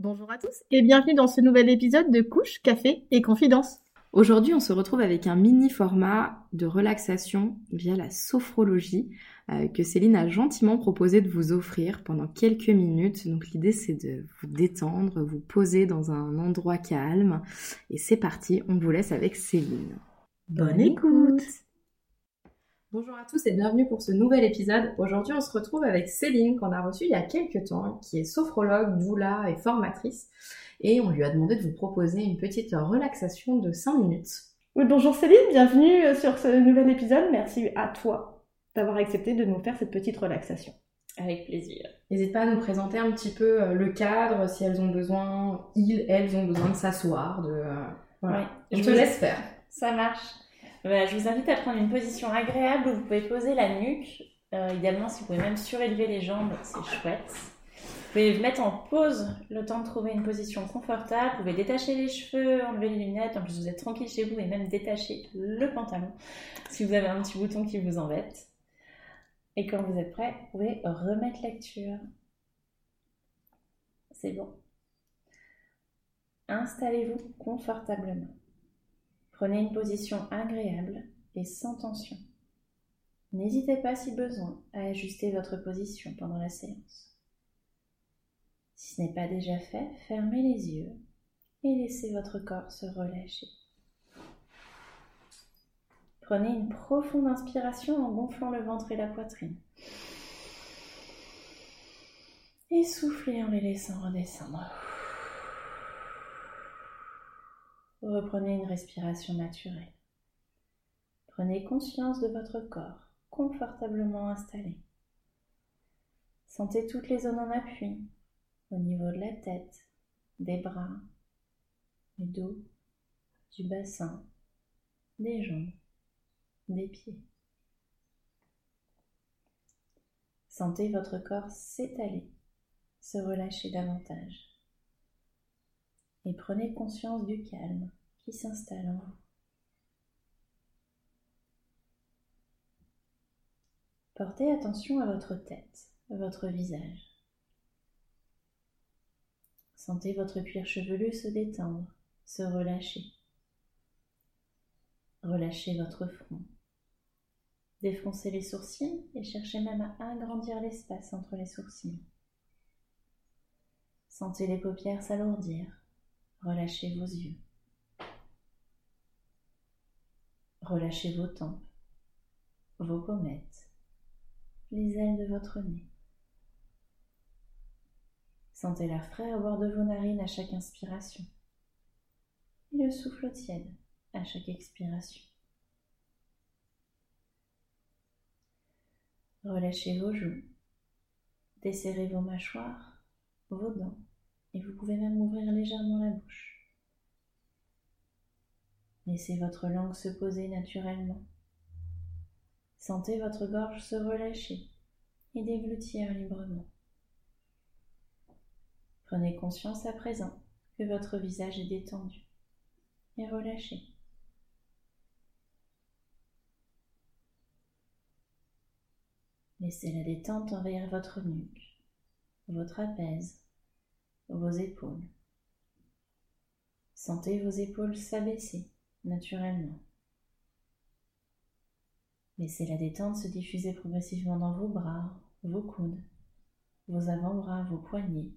Bonjour à tous et bienvenue dans ce nouvel épisode de Couche, Café et Confidence. Aujourd'hui, on se retrouve avec un mini format de relaxation via la sophrologie euh, que Céline a gentiment proposé de vous offrir pendant quelques minutes. Donc l'idée c'est de vous détendre, vous poser dans un endroit calme. Et c'est parti, on vous laisse avec Céline. Bonne écoute Bonjour à tous et bienvenue pour ce nouvel épisode. Aujourd'hui, on se retrouve avec Céline qu'on a reçue il y a quelques temps, qui est sophrologue, doula et formatrice. Et on lui a demandé de vous proposer une petite relaxation de 5 minutes. Oui, bonjour Céline, bienvenue euh, sur ce nouvel épisode. Merci à toi d'avoir accepté de nous faire cette petite relaxation. Avec plaisir. N'hésite pas à nous présenter un petit peu euh, le cadre, si elles ont besoin, ils, elles ont besoin de s'asseoir, de... euh, voilà. Oui, Je je te laisse faire. Ça marche. Voilà, je vous invite à prendre une position agréable où vous pouvez poser la nuque. Euh, idéalement, si vous pouvez même surélever les jambes, c'est chouette. Vous pouvez mettre en pause le temps de trouver une position confortable. Vous pouvez détacher les cheveux, enlever les lunettes. En plus, vous êtes tranquille chez vous et même détacher le pantalon si vous avez un petit bouton qui vous embête. Et quand vous êtes prêt, vous pouvez remettre lecture. C'est bon. Installez-vous confortablement. Prenez une position agréable et sans tension. N'hésitez pas si besoin à ajuster votre position pendant la séance. Si ce n'est pas déjà fait, fermez les yeux et laissez votre corps se relâcher. Prenez une profonde inspiration en gonflant le ventre et la poitrine. Et soufflez en les laissant redescendre. Reprenez une respiration naturelle. Prenez conscience de votre corps confortablement installé. Sentez toutes les zones en appui au niveau de la tête, des bras, du dos, du bassin, des jambes, des pieds. Sentez votre corps s'étaler, se relâcher davantage et prenez conscience du calme qui s'installe en vous. Portez attention à votre tête, à votre visage. Sentez votre cuir chevelu se détendre, se relâcher. Relâchez votre front. Défoncez les sourcils et cherchez même à agrandir l'espace entre les sourcils. Sentez les paupières s'alourdir. Relâchez vos yeux. Relâchez vos tempes, vos pommettes, les ailes de votre nez. Sentez l'air frais à bord de vos narines à chaque inspiration et le souffle tiède à chaque expiration. Relâchez vos joues, desserrez vos mâchoires, vos dents et vous pouvez même ouvrir légèrement la bouche. Laissez votre langue se poser naturellement. Sentez votre gorge se relâcher et déglutir librement. Prenez conscience à présent que votre visage est détendu et relâché. Laissez la détente envahir votre nuque, votre trapèze, vos épaules. Sentez vos épaules s'abaisser naturellement. Laissez la détente se diffuser progressivement dans vos bras, vos coudes, vos avant-bras, vos poignets,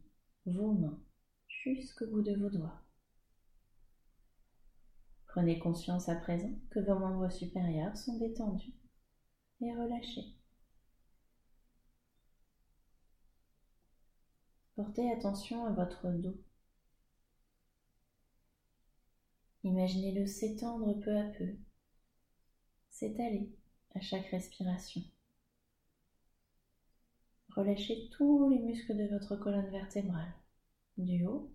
vos mains, jusqu'au bout de vos doigts. Prenez conscience à présent que vos membres supérieurs sont détendus et relâchés. Portez attention à votre dos. Imaginez-le s'étendre peu à peu, s'étaler à chaque respiration. Relâchez tous les muscles de votre colonne vertébrale, du haut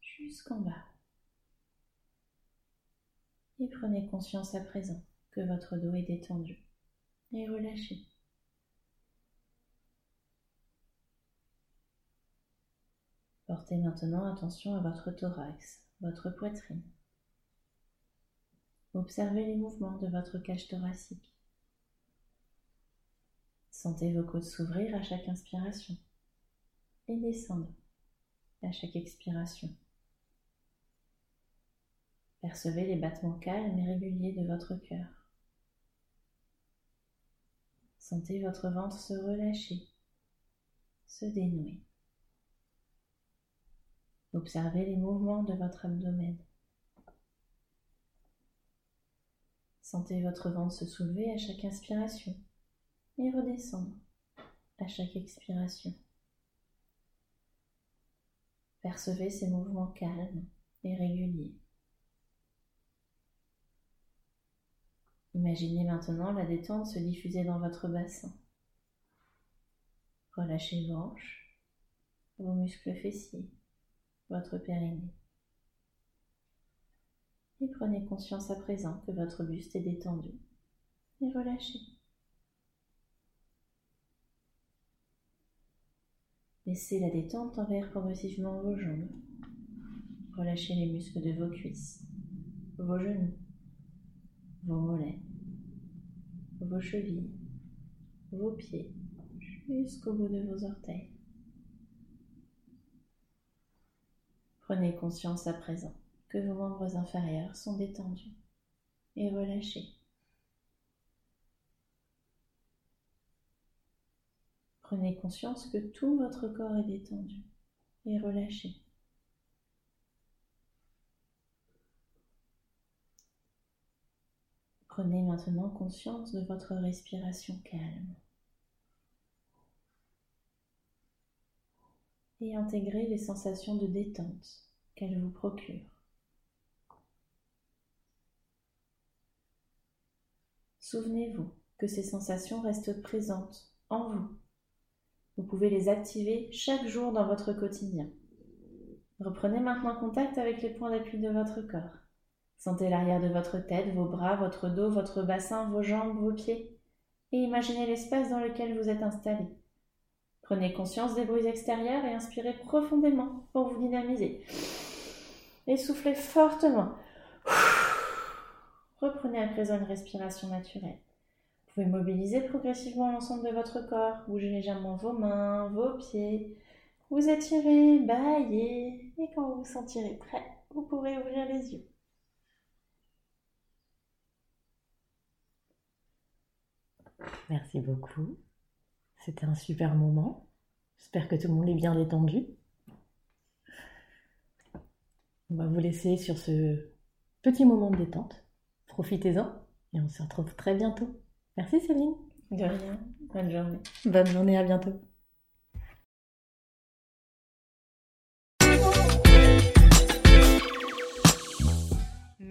jusqu'en bas. Et prenez conscience à présent que votre dos est détendu et relâché. Portez maintenant attention à votre thorax, votre poitrine. Observez les mouvements de votre cage thoracique. Sentez vos côtes s'ouvrir à chaque inspiration et descendre à chaque expiration. Percevez les battements calmes et réguliers de votre cœur. Sentez votre ventre se relâcher, se dénouer. Observez les mouvements de votre abdomen. Sentez votre ventre se soulever à chaque inspiration et redescendre à chaque expiration. Percevez ces mouvements calmes et réguliers. Imaginez maintenant la détente se diffuser dans votre bassin. Relâchez vos hanches, vos muscles fessiers, votre périnée. Et prenez conscience à présent que votre buste est détendu et relâché. Laissez la détente envers progressivement vos jambes. Relâchez les muscles de vos cuisses, vos genoux, vos mollets, vos chevilles, vos pieds, jusqu'au bout de vos orteils. Prenez conscience à présent que vos membres inférieurs sont détendus et relâchés. Prenez conscience que tout votre corps est détendu et relâché. Prenez maintenant conscience de votre respiration calme. Et intégrez les sensations de détente qu'elle vous procure. Souvenez-vous que ces sensations restent présentes en vous. Vous pouvez les activer chaque jour dans votre quotidien. Reprenez maintenant contact avec les points d'appui de votre corps. Sentez l'arrière de votre tête, vos bras, votre dos, votre bassin, vos jambes, vos pieds, et imaginez l'espace dans lequel vous êtes installé. Prenez conscience des bruits extérieurs et inspirez profondément pour vous dynamiser. Et soufflez fortement. Reprenez à présent une respiration naturelle. Vous pouvez mobiliser progressivement l'ensemble de votre corps, bouger légèrement vos mains, vos pieds, vous étirez, baillez, et quand vous vous sentirez prêt, vous pourrez ouvrir les yeux. Merci beaucoup. C'était un super moment. J'espère que tout le monde est bien détendu. On va vous laisser sur ce petit moment de détente. Profitez-en et on se retrouve très bientôt. Merci Céline. De rien. Bonne journée. Bonne journée, à bientôt.